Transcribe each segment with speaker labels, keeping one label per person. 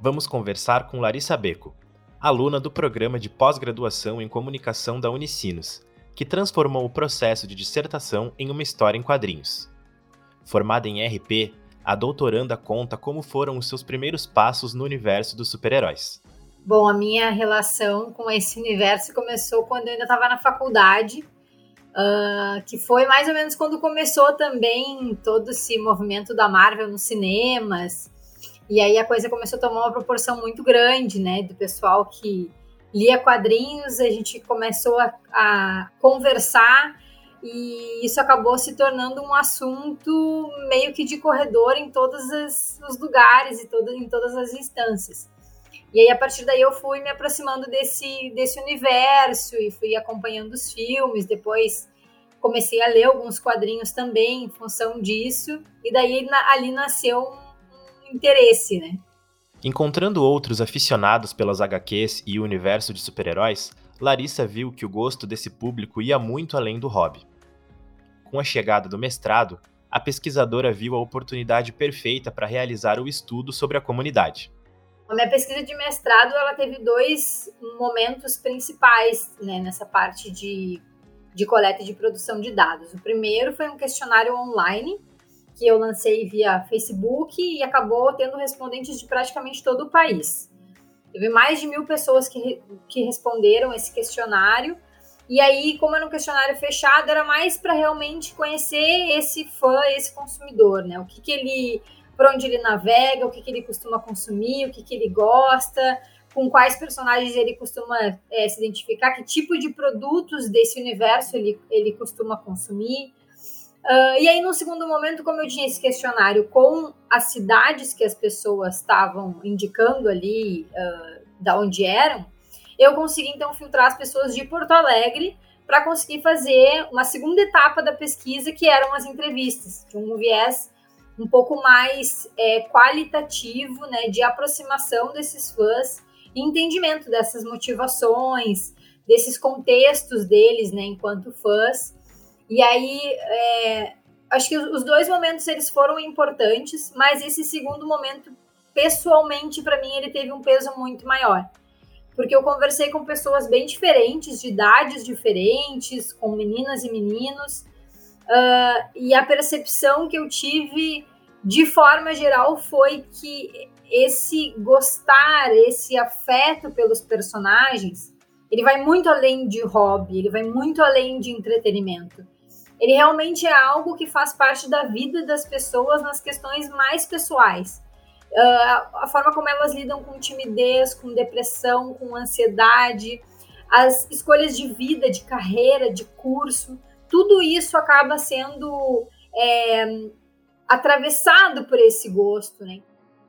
Speaker 1: vamos conversar com Larissa Beco, aluna do programa de pós-graduação em comunicação da Unicinos, que transformou o processo de dissertação em uma história em quadrinhos. Formada em RP, a doutoranda conta como foram os seus primeiros passos no universo dos super-heróis.
Speaker 2: Bom, a minha relação com esse universo começou quando eu ainda estava na faculdade Uh, que foi mais ou menos quando começou também todo esse movimento da Marvel nos cinemas. E aí a coisa começou a tomar uma proporção muito grande, né? Do pessoal que lia quadrinhos, a gente começou a, a conversar e isso acabou se tornando um assunto meio que de corredor em todos os lugares e todo, em todas as instâncias. E aí, a partir daí, eu fui me aproximando desse, desse universo e fui acompanhando os filmes. Depois, comecei a ler alguns quadrinhos também em função disso. E daí, ali nasceu interesse, né?
Speaker 1: Encontrando outros aficionados pelas HQs e o universo de super-heróis, Larissa viu que o gosto desse público ia muito além do hobby. Com a chegada do mestrado, a pesquisadora viu a oportunidade perfeita para realizar o estudo sobre a comunidade.
Speaker 2: A minha pesquisa de mestrado ela teve dois momentos principais né, nessa parte de, de coleta e de produção de dados. O primeiro foi um questionário online que eu lancei via Facebook e acabou tendo respondentes de praticamente todo o país. Teve mais de mil pessoas que, que responderam esse questionário. E aí, como era um questionário fechado, era mais para realmente conhecer esse fã, esse consumidor, né? O que, que ele por onde ele navega, o que, que ele costuma consumir, o que, que ele gosta, com quais personagens ele costuma é, se identificar, que tipo de produtos desse universo ele, ele costuma consumir. Uh, e aí, no segundo momento, como eu tinha esse questionário com as cidades que as pessoas estavam indicando ali, uh, da onde eram, eu consegui então filtrar as pessoas de Porto Alegre para conseguir fazer uma segunda etapa da pesquisa, que eram as entrevistas, de um viés um pouco mais é, qualitativo, né, de aproximação desses fãs, entendimento dessas motivações, desses contextos deles, né, enquanto fãs. E aí, é, acho que os dois momentos eles foram importantes, mas esse segundo momento, pessoalmente, para mim, ele teve um peso muito maior. Porque eu conversei com pessoas bem diferentes, de idades diferentes, com meninas e meninos, Uh, e a percepção que eu tive de forma geral foi que esse gostar, esse afeto pelos personagens, ele vai muito além de hobby, ele vai muito além de entretenimento. Ele realmente é algo que faz parte da vida das pessoas nas questões mais pessoais. Uh, a forma como elas lidam com timidez, com depressão, com ansiedade, as escolhas de vida, de carreira, de curso tudo isso acaba sendo é, atravessado por esse gosto, né?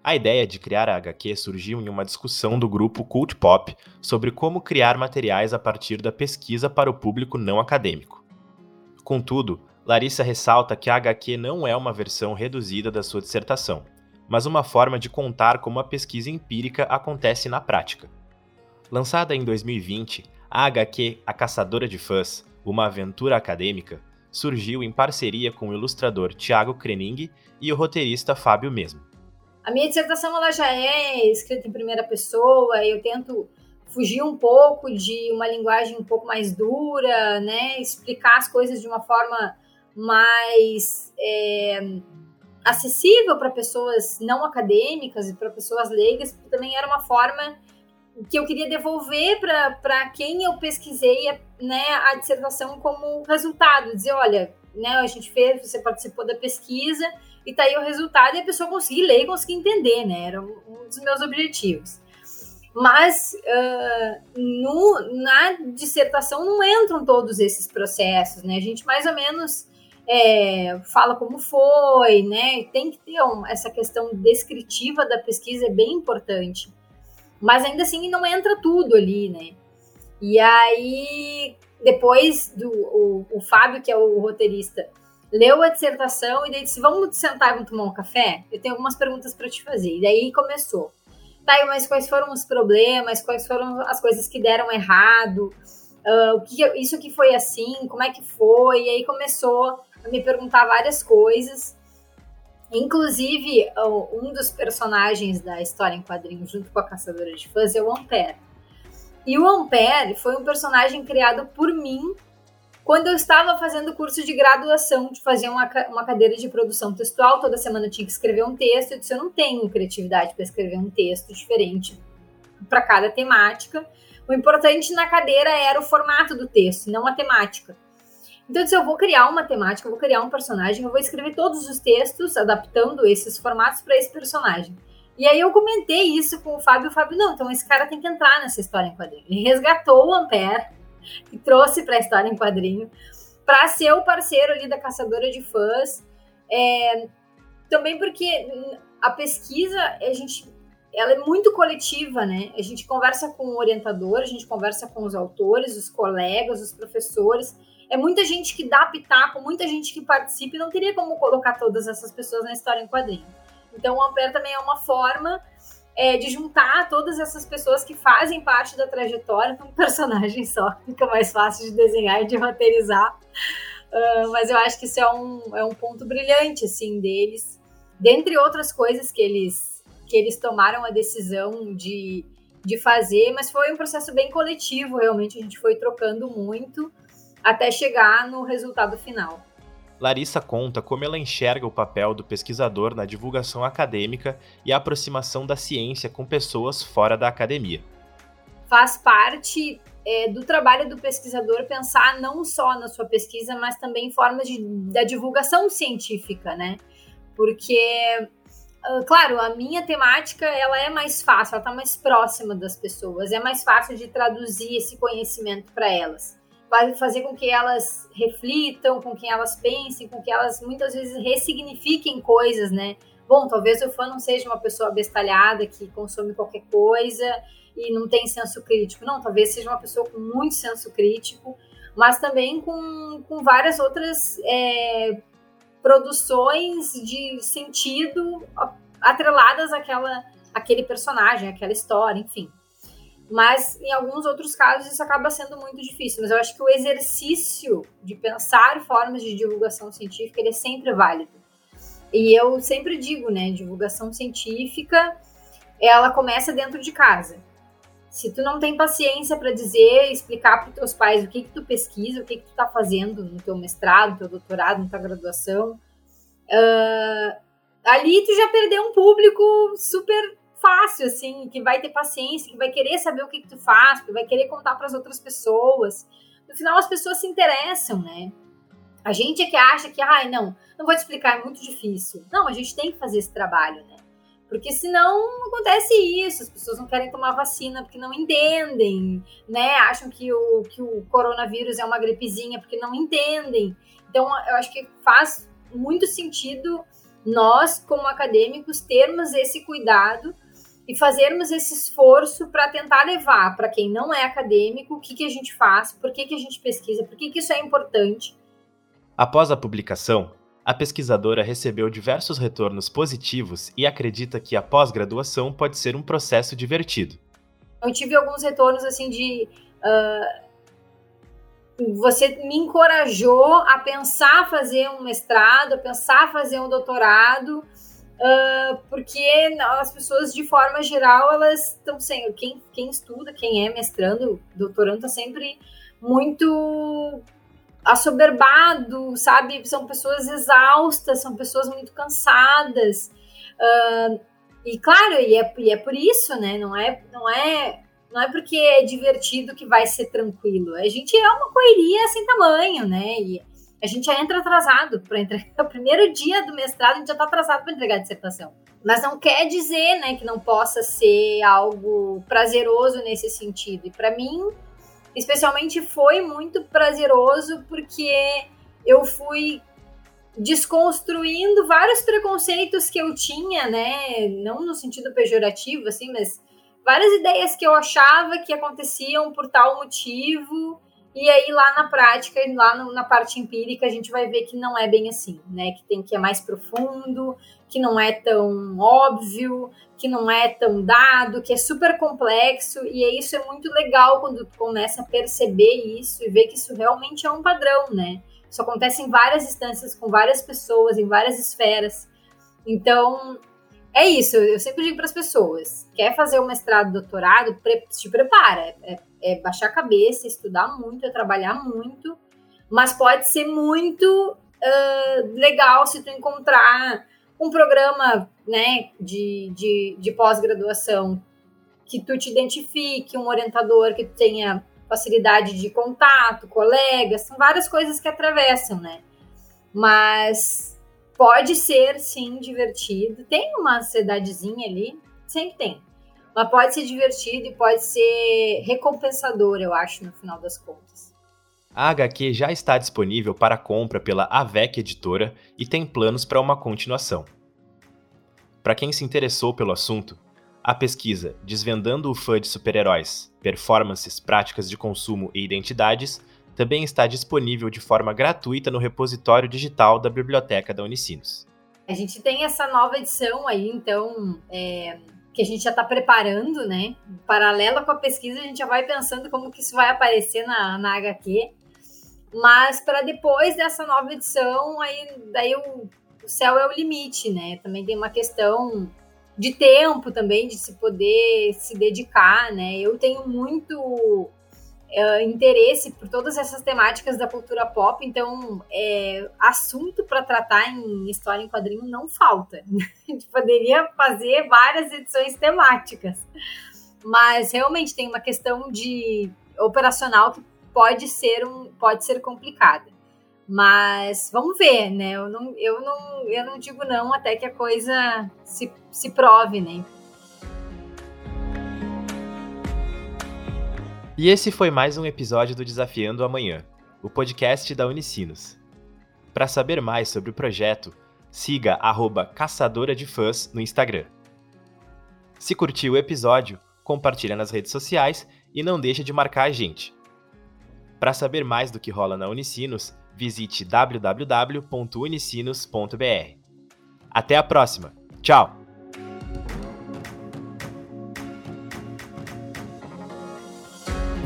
Speaker 1: A ideia de criar a HQ surgiu em uma discussão do grupo Cult Pop sobre como criar materiais a partir da pesquisa para o público não acadêmico. Contudo, Larissa ressalta que a HQ não é uma versão reduzida da sua dissertação, mas uma forma de contar como a pesquisa empírica acontece na prática. Lançada em 2020, a HQ A Caçadora de Fãs uma aventura acadêmica, surgiu em parceria com o ilustrador Tiago Krening e o roteirista Fábio mesmo.
Speaker 2: A minha dissertação ela já é escrita em primeira pessoa, eu tento fugir um pouco de uma linguagem um pouco mais dura, né? Explicar as coisas de uma forma mais é, acessível para pessoas não acadêmicas e para pessoas leigas, também era uma forma que eu queria devolver para quem eu pesquisei né, a dissertação como resultado, dizer, olha, né, a gente fez, você participou da pesquisa e tá aí o resultado e a pessoa conseguir ler e conseguir entender, né, era um dos meus objetivos. Mas uh, no, na dissertação não entram todos esses processos, né, a gente mais ou menos é, fala como foi, né, tem que ter um, essa questão descritiva da pesquisa, é bem importante. mas ainda assim não entra tudo ali, né? E aí, depois do o, o Fábio, que é o roteirista, leu a dissertação e daí disse: Vamos sentar e vamos tomar um café? Eu tenho algumas perguntas para te fazer. E daí começou. Tá, mas quais foram os problemas? Quais foram as coisas que deram errado? Uh, que isso que foi assim? Como é que foi? E aí começou a me perguntar várias coisas. Inclusive, um dos personagens da história em quadrinhos, junto com a Caçadora de Fãs, é o Ampere. E o Ampere foi um personagem criado por mim quando eu estava fazendo curso de graduação, de fazer uma, uma cadeira de produção textual, toda semana eu tinha que escrever um texto. Eu disse: eu não tenho criatividade para escrever um texto diferente para cada temática. O importante na cadeira era o formato do texto, não a temática. Então, eu disse, eu vou criar uma temática, eu vou criar um personagem, eu vou escrever todos os textos adaptando esses formatos para esse personagem. E aí eu comentei isso com o Fábio, o Fábio, não, então esse cara tem que entrar nessa história em quadrinho. Ele resgatou o Ampere, que trouxe para a história em quadrinho, para ser o parceiro ali da caçadora de fãs. É, também porque a pesquisa, a gente, ela é muito coletiva, né? A gente conversa com o orientador, a gente conversa com os autores, os colegas, os professores. É muita gente que dá pitaco, muita gente que participa e não teria como colocar todas essas pessoas na história em quadrinho. Então, o Ampere também é uma forma é, de juntar todas essas pessoas que fazem parte da trajetória num personagem só. Fica mais fácil de desenhar e de roteirizar. Uh, mas eu acho que isso é um, é um ponto brilhante, assim, deles. Dentre outras coisas que eles, que eles tomaram a decisão de, de fazer, mas foi um processo bem coletivo, realmente. A gente foi trocando muito até chegar no resultado final.
Speaker 1: Larissa conta como ela enxerga o papel do pesquisador na divulgação acadêmica e a aproximação da ciência com pessoas fora da academia.
Speaker 2: Faz parte é, do trabalho do pesquisador pensar não só na sua pesquisa, mas também em formas de, da divulgação científica, né? Porque, ah, claro, a minha temática ela é mais fácil, ela está mais próxima das pessoas, é mais fácil de traduzir esse conhecimento para elas vai fazer com que elas reflitam, com que elas pensem, com que elas muitas vezes ressignifiquem coisas, né? Bom, talvez o fã não seja uma pessoa bestalhada que consome qualquer coisa e não tem senso crítico. Não, talvez seja uma pessoa com muito senso crítico, mas também com, com várias outras é, produções de sentido atreladas àquela, àquele personagem, àquela história, enfim. Mas em alguns outros casos isso acaba sendo muito difícil. Mas eu acho que o exercício de pensar formas de divulgação científica ele é sempre válido. E eu sempre digo, né, divulgação científica, ela começa dentro de casa. Se tu não tem paciência para dizer, explicar para os teus pais o que que tu pesquisa, o que que tu está fazendo no teu mestrado, no teu doutorado, na tua graduação, uh, ali tu já perdeu um público super fácil, assim, que vai ter paciência, que vai querer saber o que, que tu faz, que vai querer contar para as outras pessoas. No final, as pessoas se interessam, né? A gente é que acha que, ai, não, não vou te explicar, é muito difícil. Não, a gente tem que fazer esse trabalho, né? Porque senão acontece isso, as pessoas não querem tomar vacina porque não entendem, né? Acham que o, que o coronavírus é uma gripezinha porque não entendem. Então, eu acho que faz muito sentido nós, como acadêmicos, termos esse cuidado e fazermos esse esforço para tentar levar para quem não é acadêmico o que, que a gente faz, por que, que a gente pesquisa, por que, que isso é importante.
Speaker 1: Após a publicação, a pesquisadora recebeu diversos retornos positivos e acredita que a pós-graduação pode ser um processo divertido.
Speaker 2: Eu tive alguns retornos assim de. Uh, você me encorajou a pensar fazer um mestrado, a pensar fazer um doutorado, Uh, porque as pessoas, de forma geral, elas estão sendo. Quem, quem estuda, quem é mestrando, doutorando, está sempre muito assoberbado, sabe? São pessoas exaustas, são pessoas muito cansadas. Uh, e claro, e é, e é por isso, né? Não é, não é não é porque é divertido que vai ser tranquilo. A gente é uma correria sem tamanho, né? E a gente já entra atrasado para entregar. O primeiro dia do mestrado, a gente já está atrasado para entregar a dissertação. Mas não quer dizer né, que não possa ser algo prazeroso nesse sentido. E para mim, especialmente, foi muito prazeroso porque eu fui desconstruindo vários preconceitos que eu tinha, né? Não no sentido pejorativo, assim, mas várias ideias que eu achava que aconteciam por tal motivo, e aí lá na prática, lá no, na parte empírica, a gente vai ver que não é bem assim, né? Que tem que é mais profundo, que não é tão óbvio, que não é tão dado, que é super complexo, e isso é muito legal quando tu começa a perceber isso e ver que isso realmente é um padrão, né? Isso acontece em várias instâncias, com várias pessoas, em várias esferas. Então, é isso. Eu sempre digo para as pessoas: quer fazer o mestrado, doutorado, te prepara. É, é, baixar a cabeça, estudar muito, é trabalhar muito, mas pode ser muito uh, legal se tu encontrar um programa né, de, de, de pós-graduação que tu te identifique, um orientador que tenha facilidade de contato, colegas, são várias coisas que atravessam, né? Mas pode ser, sim, divertido. Tem uma ansiedadezinha ali, sempre tem. Mas pode ser divertido e pode ser recompensador, eu acho, no final das contas.
Speaker 1: A HQ já está disponível para compra pela AVEC Editora e tem planos para uma continuação. Para quem se interessou pelo assunto, a pesquisa Desvendando o Fã de Super-Heróis, Performances, Práticas de Consumo e Identidades também está disponível de forma gratuita no repositório digital da Biblioteca da Unicinos.
Speaker 2: A gente tem essa nova edição aí, então, é, que a gente já está preparando, né? Paralela com a pesquisa, a gente já vai pensando como que isso vai aparecer na, na HQ. Mas para depois dessa nova edição, aí daí o, o céu é o limite, né? Também tem uma questão de tempo também, de se poder se dedicar, né? Eu tenho muito uh, interesse por todas essas temáticas da cultura pop, então é, assunto para tratar em história em quadrinho não falta. A gente poderia fazer várias edições temáticas, mas realmente tem uma questão de operacional que pode ser um pode ser complicada. Mas vamos ver, né? Eu não, eu não, eu não digo não até que a coisa se, se prove, né?
Speaker 1: E esse foi mais um episódio do Desafiando Amanhã, o podcast da Unicinos. Para saber mais sobre o projeto, siga arroba caçadora de fãs no Instagram. Se curtiu o episódio, compartilha nas redes sociais e não deixa de marcar a gente. Para saber mais do que rola na Unicinos, visite www.unicinos.br. Até a próxima. Tchau!